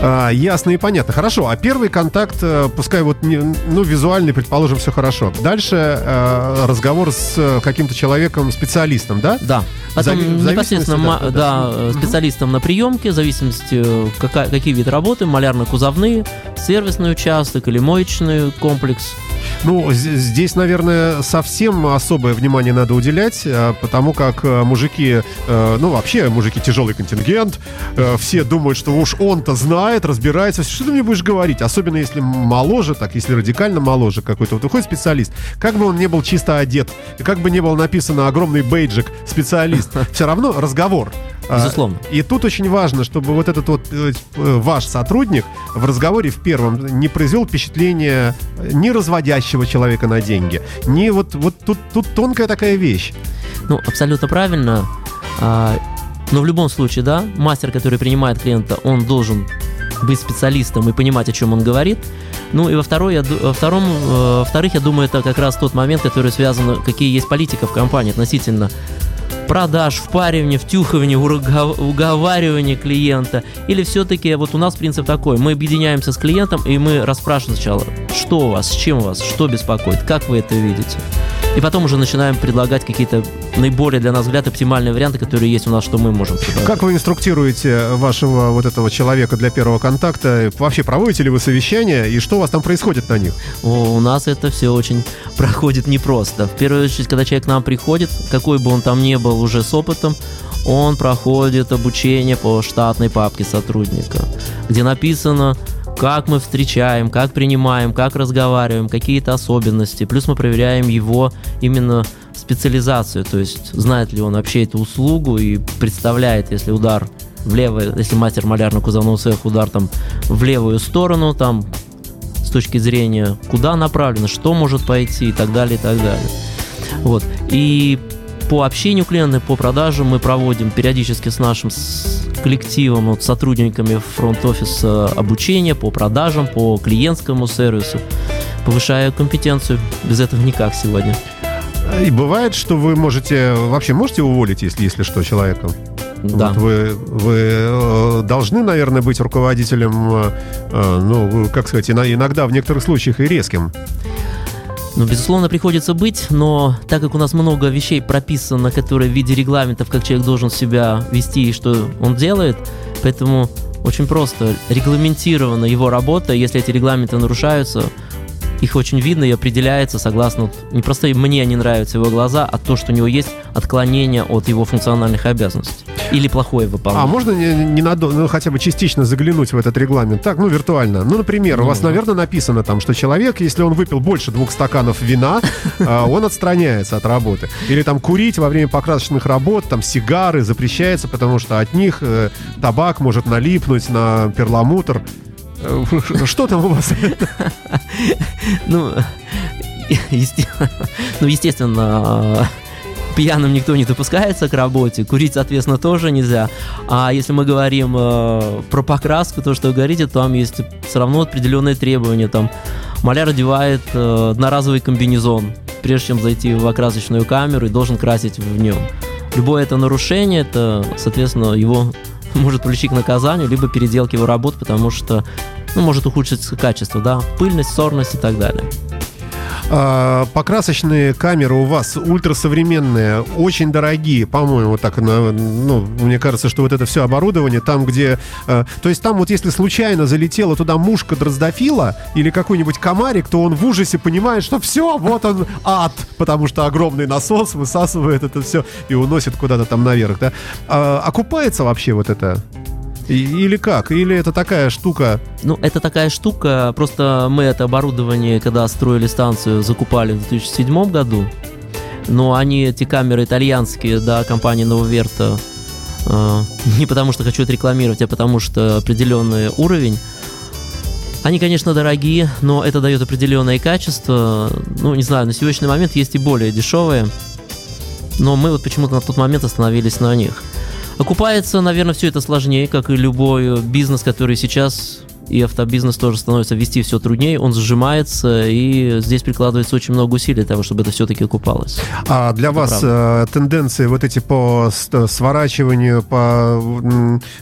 А, ясно и понятно. Хорошо, а первый контакт, э, пускай вот, не- ну, визуальный, предположим, все хорошо. Дальше э, разговор с э, каким-то человеком, специалистом, да? Да. Потом Зави- непосредственно ма- да, да, э, специалистам на приемке, в зависимости, какая, какие виды работы, малярно-кузовные, сервисный участок или моечный комплекс. Ну, здесь, наверное, совсем особое внимание надо уделять, э, потому как э, мужики, э, ну, вообще, мужики тяжелый контингент, все думают, что уж он-то знает, разбирается. Что ты мне будешь говорить? Особенно если моложе, так, если радикально моложе какой-то. Вот выходит специалист, как бы он не был чисто одет, и как бы не было написано огромный бейджик специалист, все равно разговор. Безусловно. И тут очень важно, чтобы вот этот вот ваш сотрудник в разговоре в первом не произвел впечатление не разводящего человека на деньги, не вот, вот тут, тут тонкая такая вещь. Ну, абсолютно правильно. А, но в любом случае, да, мастер, который принимает клиента, он должен быть специалистом и понимать, о чем он говорит. Ну и во, второй, я во втором, э, во-вторых, я думаю, это как раз тот момент, который связан, какие есть политика в компании относительно продаж, впаривания, втюхивания, уговаривания клиента? Или все-таки вот у нас принцип такой, мы объединяемся с клиентом и мы расспрашиваем сначала, что у вас, с чем у вас, что беспокоит, как вы это видите? И потом уже начинаем предлагать какие-то наиболее для нас взгляд оптимальные варианты, которые есть у нас, что мы можем предложить. Как вы инструктируете вашего вот этого человека для первого контакта? Вообще проводите ли вы совещания и что у вас там происходит на них? У нас это все очень проходит непросто. В первую очередь, когда человек к нам приходит, какой бы он там ни был уже с опытом, он проходит обучение по штатной папке сотрудника, где написано, как мы встречаем, как принимаем, как разговариваем, какие-то особенности. Плюс мы проверяем его именно специализацию, то есть знает ли он вообще эту услугу и представляет, если удар в левое, если мастер малярно-кузовного цеха удар там в левую сторону, там с точки зрения, куда направлено, что может пойти и так далее, и так далее. Вот. И по общению клиента, по продажам мы проводим периодически с нашим коллективом, вот, сотрудниками фронт-офиса обучение по продажам, по клиентскому сервису, повышая компетенцию. Без этого никак сегодня. И бывает, что вы можете, вообще можете уволить, если, если что, человека? Да. Вот вы вы э, должны, наверное, быть руководителем, э, э, ну, как сказать, иногда в некоторых случаях и резким. Ну, безусловно, приходится быть, но так как у нас много вещей прописано, которые в виде регламентов, как человек должен себя вести и что он делает, Поэтому очень просто регламентирована его работа. Если эти регламенты нарушаются, их очень видно и определяется согласно не просто мне не нравятся его глаза, а то, что у него есть отклонение от его функциональных обязанностей или плохое выполнение. А можно не, не надо, ну, хотя бы частично заглянуть в этот регламент? Так, ну, виртуально. Ну, например, у вас, Ну. наверное, написано там, что человек, если он выпил больше двух стаканов вина, а, он отстраняется от работы. Или там курить во время покрасочных работ, там сигары запрещается, потому что от них э, табак может налипнуть на перламутр. Э, Что там у вас? Ну, ну, естественно, пьяным никто не допускается к работе, курить, соответственно, тоже нельзя. А если мы говорим э, про покраску, то, что вы говорите, там есть все равно определенные требования. Там маляр одевает э, одноразовый комбинезон, прежде чем зайти в окрасочную камеру и должен красить в нем. Любое это нарушение, это, соответственно, его может привлечь к наказанию, либо переделке его работ, потому что ну, может ухудшиться качество, да, пыльность, сорность и так далее. А, Покрасочные камеры у вас ультрасовременные, очень дорогие, по-моему, так, ну, мне кажется, что вот это все оборудование, там, где... э, То есть там вот если случайно залетела туда мушка дроздофила или какой-нибудь комарик, то он в ужасе понимает, что все, вот он ад, потому что огромный насос высасывает это все и уносит куда-то там наверх, да? А, окупается вообще вот это? Или как? Или это такая штука... Ну, это такая штука, просто мы это оборудование, когда строили станцию, закупали в 2007 году, но они, эти камеры итальянские, да, компании Нововерта, э, не потому что хочу это рекламировать, а потому что определенный уровень, они, конечно, дорогие, но это дает определенное качество. Ну, не знаю, на сегодняшний момент есть и более дешевые, но мы вот почему-то на тот момент остановились на них. Окупается, наверное, все это сложнее, как и любой бизнес, который сейчас и автобизнес тоже становится вести все труднее, он сжимается, и здесь прикладывается очень много усилий для того, чтобы это все-таки окупалось. А для Это вас э, тенденции вот эти по с- сворачиванию, по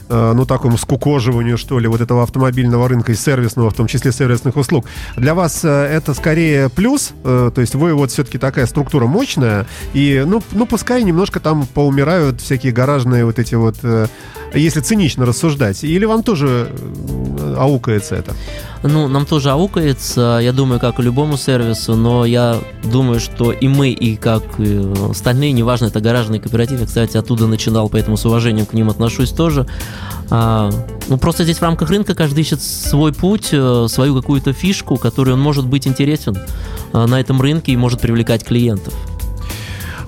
э, ну такому скукоживанию, что ли, вот этого автомобильного рынка и сервисного, в том числе сервисных услуг, для вас э, это скорее плюс, э, то есть вы вот все-таки такая структура мощная, и ну, ну пускай немножко там поумирают всякие гаражные вот эти вот, э, если цинично рассуждать, или вам тоже э, аукается это? Ну, нам тоже аукается, я думаю, как и любому сервису, но я думаю, что и мы, и как и остальные, неважно, это гаражный кооператив, я, кстати, оттуда начинал, поэтому с уважением к ним отношусь тоже. А, ну, просто здесь в рамках рынка каждый ищет свой путь, э, свою какую-то фишку, которой он может быть интересен э, на этом рынке и может привлекать клиентов.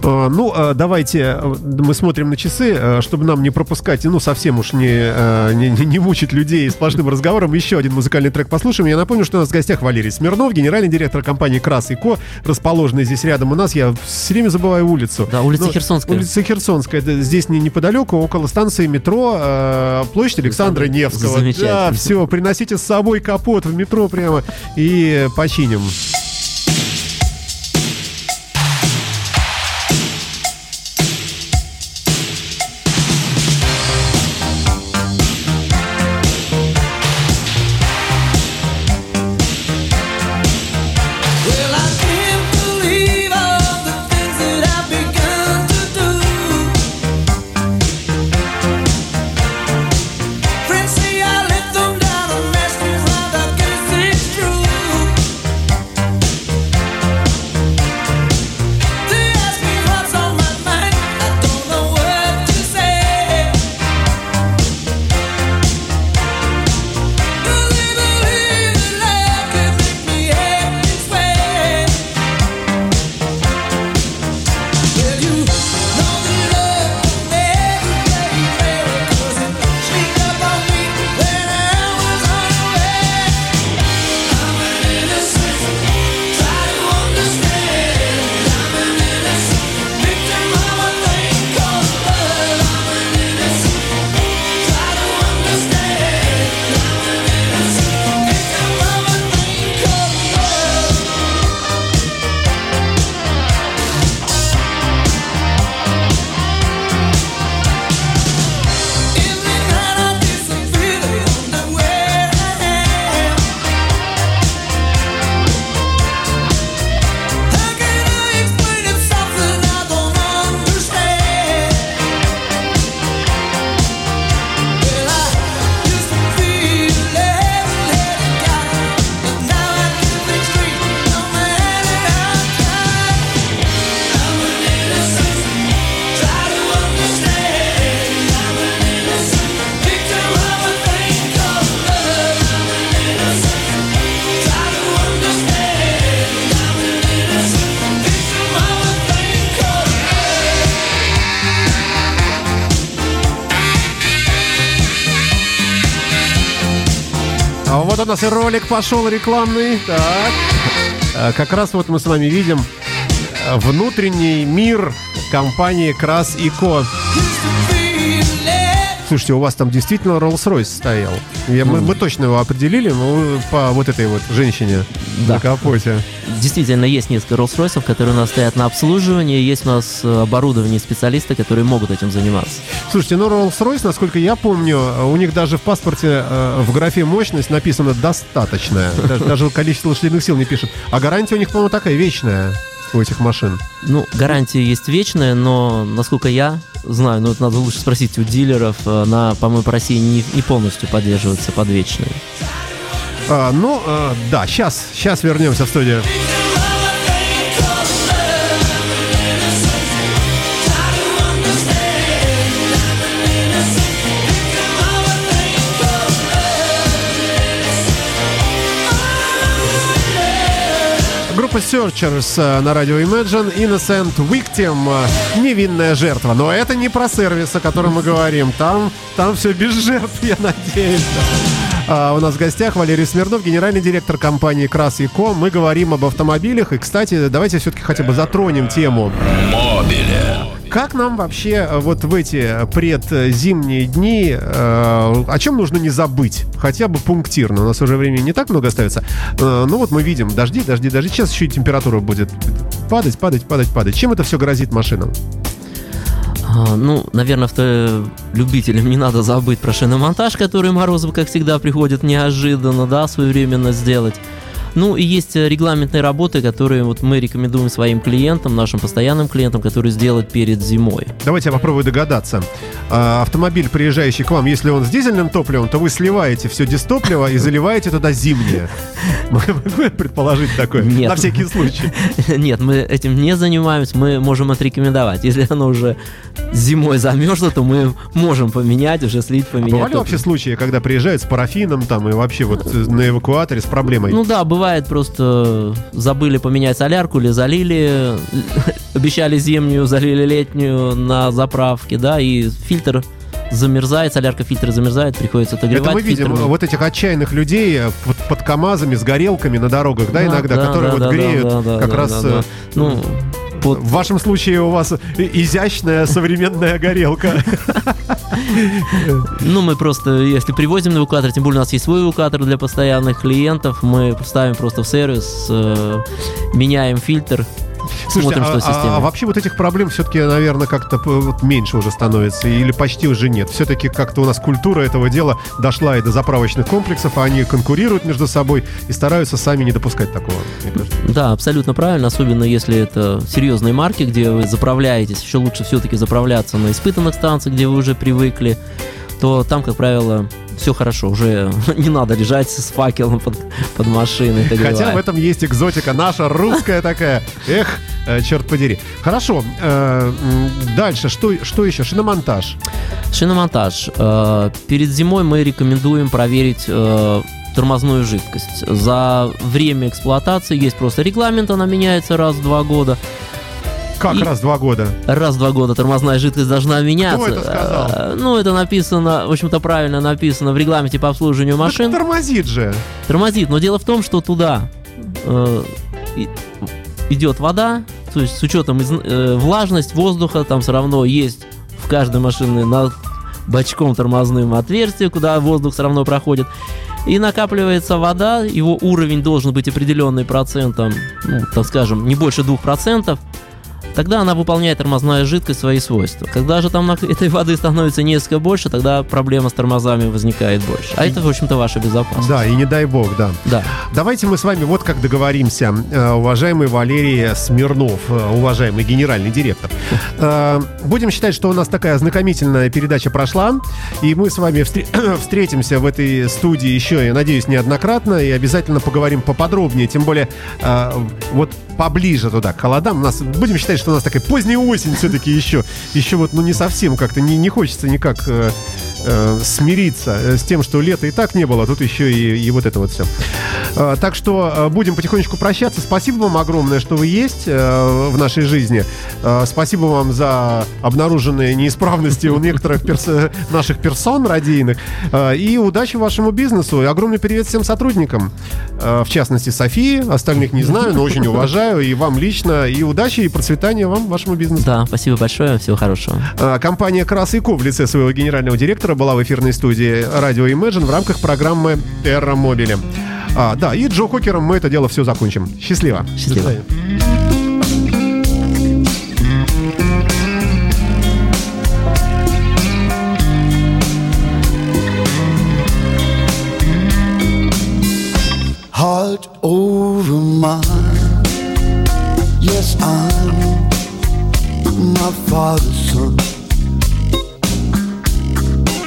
Э, Ну, э, давайте э, мы смотрим на часы, э, чтобы нам не пропускать, ну, совсем уж не, э, не, не- не мучить людей сплошным разговором. Еще один музыкальный трек послушаем. Я напомню, что у нас в гостях Валерий Смирнов, генеральный директор компании «Крас и Ко», расположенный здесь рядом у нас. Я все время забываю улицу. Да, улица Ну, Херсонская. Улица Херсонская. Это здесь не неподалеку, около станции метро, площадь Александра Невского. Да, все, приносите с собой капот в метро прямо и починим. Нас и ролик пошел рекламный. Так. А, Как раз вот мы с вами видим э, внутренний мир компании Крас и Ко. Слушайте, у вас там действительно Rolls-Royce стоял. Я- мы, мы точно его определили ну, по вот этой вот женщине Да. на капоте. Действительно, есть несколько Rolls-Royce, которые у нас стоят на обслуживании, есть у нас э, оборудование специалисты, которые могут этим заниматься. Слушайте, ну Rolls-Royce, насколько я помню, у них даже в паспорте э, в графе мощность написано достаточная. Даже, даже количество лошадиных сил не пишет. А гарантия у них, по-моему, такая вечная у этих машин. Ну, гарантия есть вечная, но, насколько я знаю, ну, это надо лучше спросить у дилеров, э, она, по-моему, по России не, не полностью поддерживается под вечной. А, ну, э, да, сейчас, сейчас вернемся в студию. Группа Searchers э, на радио Imagine Innocent Victim э, Невинная жертва. Но это не про сервис, о котором мы говорим. Там, там все без жертв, я надеюсь. А, у нас в гостях Валерий Смирнов, генеральный директор компании Крас Яко. Мы говорим об автомобилях. И, кстати, давайте все-таки хотя бы затронем тему. Мобиле. Как нам вообще э, вот в эти предзимние дни, э, о чем нужно не забыть? Хотя бы пунктирно. У нас уже времени не так много остается. Э, ну вот мы видим дожди, дожди, дожди. Сейчас еще и температура будет падать, падать, падать, падать. Чем это все грозит машинам? А, ну, наверное, авто любителям не надо забыть про шиномонтаж, который Морозов, как всегда, приходит неожиданно, да, своевременно сделать. Ну и есть э, регламентные работы, которые вот мы рекомендуем своим клиентам, нашим постоянным клиентам, которые сделать перед зимой. Давайте я попробую догадаться. А, автомобиль, приезжающий к вам, если он с дизельным топливом, то вы сливаете все дистопливо и заливаете туда зимнее. Могу предположить такое? Нет. На всякий случай. Нет, мы этим не занимаемся, мы можем отрекомендовать. Если оно уже зимой замерзло, то мы можем поменять, уже слить, А поменять. бывали топливо. вообще случаи, когда приезжают с парафином там и вообще вот э, на эвакуаторе с проблемой? Ну да, бывает просто забыли поменять солярку или залили, обещали зимнюю, залили летнюю на заправке, да, и фильтр замерзает, солярка фильтра замерзает, приходится отогревать Это мы видим фильтрами. вот этих отчаянных людей э, под, под КАМАЗами с горелками на дорогах, да, иногда, которые вот да, греют да, да, как да, раз... да, да. э, Ну, под- В вашем случае у вас изящная современная горелка. ну, мы просто, если привозим на эвакуатор, тем более у нас есть свой эвакуатор для постоянных клиентов, мы ставим просто в сервис, э, меняем фильтр, Слушайте, смотрим, а, что а- система. а вообще вот этих проблем все-таки, наверное, как-то вот меньше уже становится, или почти уже нет. Все-таки как-то у нас культура этого дела дошла и до заправочных комплексов, а они конкурируют между собой и стараются сами не допускать такого. мне кажется. Да, абсолютно правильно, особенно если это серьезные марки, где вы заправляетесь, еще лучше все-таки заправляться на испытанных станциях, где вы уже привыкли, то там, как правило, все хорошо, уже не надо лежать с факелом под, под машиной. Хотя отогревая. в этом есть экзотика наша, русская такая. Эх, э, черт подери. Хорошо, э, дальше, что, что еще? Шиномонтаж. Шиномонтаж. Э, Перед зимой мы рекомендуем проверить э, тормозную жидкость. За время эксплуатации есть просто регламент, она меняется раз в два года. Как И- раз два года? Раз в два года тормозная жидкость должна меняться. это сказал? Э, Ну, это написано, в общем-то, правильно написано в регламенте по обслуживанию машин. Так тормозит же. Тормозит, но дело в том, что туда э, идет вода, то есть с учетом из- э, влажность воздуха, там все равно есть в каждой машине над бачком тормозным отверстие, куда воздух все равно проходит. И накапливается вода, его уровень должен быть определенный процентом, ну, так скажем, не больше 2%. Тогда она выполняет тормозная жидкость свои свойства. Когда же там на- этой воды становится несколько больше, тогда проблема с тормозами возникает больше. А это, в общем-то, ваша безопасность. Да, и не дай бог, да. Да. Давайте мы с вами вот как договоримся, Э, уважаемый Валерий Смирнов, э, уважаемый генеральный директор. Э, Будем считать, что у нас такая ознакомительная передача прошла, и мы с вами встр- встретимся в этой студии еще, я надеюсь, неоднократно, и обязательно поговорим поподробнее, тем более вот поближе туда, к холодам. У нас, будем считать, что у нас такая поздняя осень все-таки еще, еще вот, ну, не совсем как-то, не, не хочется никак э, э, смириться э, с тем, что лета и так не было, а тут еще и, и вот это вот все. Э, Так что э, будем потихонечку прощаться. Спасибо вам огромное, что вы есть э, в нашей жизни. Спасибо вам за обнаруженные неисправности у некоторых перс- наших персон радийных. И удачи вашему бизнесу. И огромный привет всем сотрудникам. В частности, Софии. Остальных не знаю, но очень уважаю. И вам лично. И удачи, и процветания вам, вашему бизнесу. Да, спасибо большое, всего хорошего. Компания «Крас и Ко» в лице своего генерального директора была в эфирной студии радио Imagine в рамках программы «Терра Мобили». А, да, и Джо Хокером мы это дело все закончим. Счастливо. Счастливо. Heart over mine. Yes, I'm my father's son.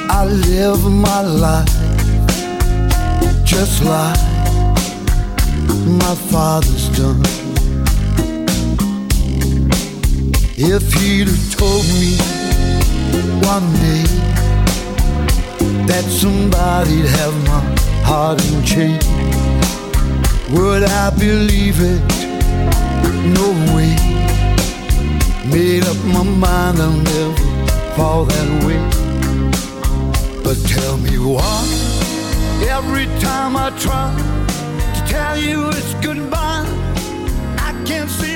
I live my life just like my father's done. If he'd have told me one day that somebody'd have my heart in chains. Would I believe it? No way. Made up my mind I'll never fall that way. But tell me why. Every time I try tell you it's goodbye, I can't seem